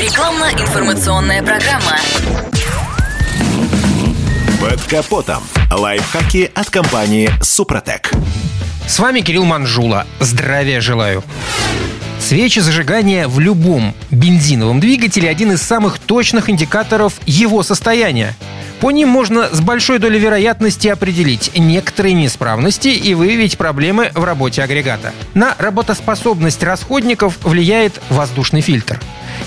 Рекламно-информационная программа. Под капотом. Лайфхаки от компании «Супротек». С вами Кирилл Манжула. Здравия желаю. Свечи зажигания в любом бензиновом двигателе – один из самых точных индикаторов его состояния. По ним можно с большой долей вероятности определить некоторые неисправности и выявить проблемы в работе агрегата. На работоспособность расходников влияет воздушный фильтр.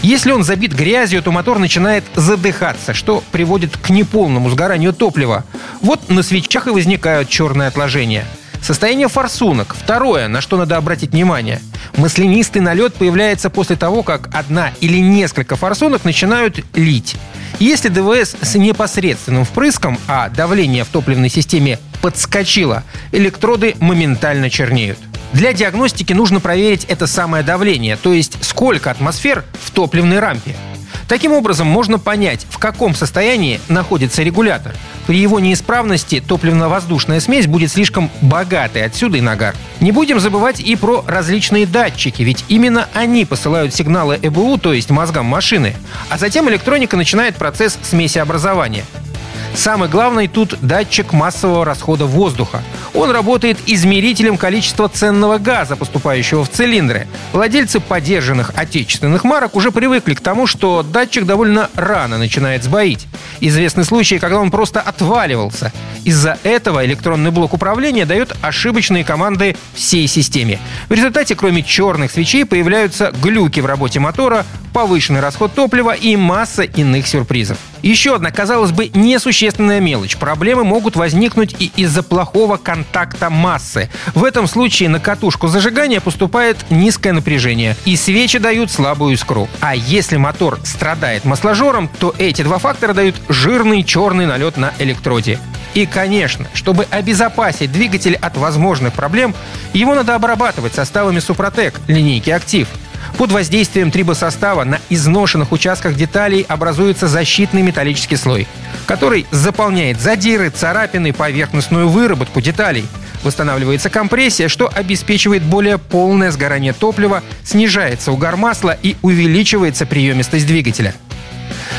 Если он забит грязью, то мотор начинает задыхаться, что приводит к неполному сгоранию топлива. Вот на свечах и возникают черные отложения. Состояние форсунок. Второе, на что надо обратить внимание. Маслянистый налет появляется после того, как одна или несколько форсунок начинают лить. Если ДВС с непосредственным впрыском, а давление в топливной системе подскочило, электроды моментально чернеют. Для диагностики нужно проверить это самое давление, то есть сколько атмосфер в топливной рампе. Таким образом, можно понять, в каком состоянии находится регулятор. При его неисправности топливно-воздушная смесь будет слишком богатой, отсюда и нагар. Не будем забывать и про различные датчики, ведь именно они посылают сигналы ЭБУ, то есть мозгам машины. А затем электроника начинает процесс смесеобразования. Самый главный тут датчик массового расхода воздуха. Он работает измерителем количества ценного газа, поступающего в цилиндры. Владельцы подержанных отечественных марок уже привыкли к тому, что датчик довольно рано начинает сбоить. Известны случаи, когда он просто отваливался. Из-за этого электронный блок управления дает ошибочные команды всей системе. В результате, кроме черных свечей, появляются глюки в работе мотора, повышенный расход топлива и масса иных сюрпризов. Еще одна, казалось бы, несущественная мелочь. Проблемы могут возникнуть и из-за плохого контакта массы. В этом случае на катушку зажигания поступает низкое напряжение, и свечи дают слабую искру. А если мотор страдает масложором, то эти два фактора дают жирный черный налет на электроде. И, конечно, чтобы обезопасить двигатель от возможных проблем, его надо обрабатывать составами Супротек линейки «Актив». Под воздействием трибосостава на изношенных участках деталей образуется защитный металлический слой, который заполняет задиры, царапины, поверхностную выработку деталей. Восстанавливается компрессия, что обеспечивает более полное сгорание топлива, снижается угар масла и увеличивается приемистость двигателя.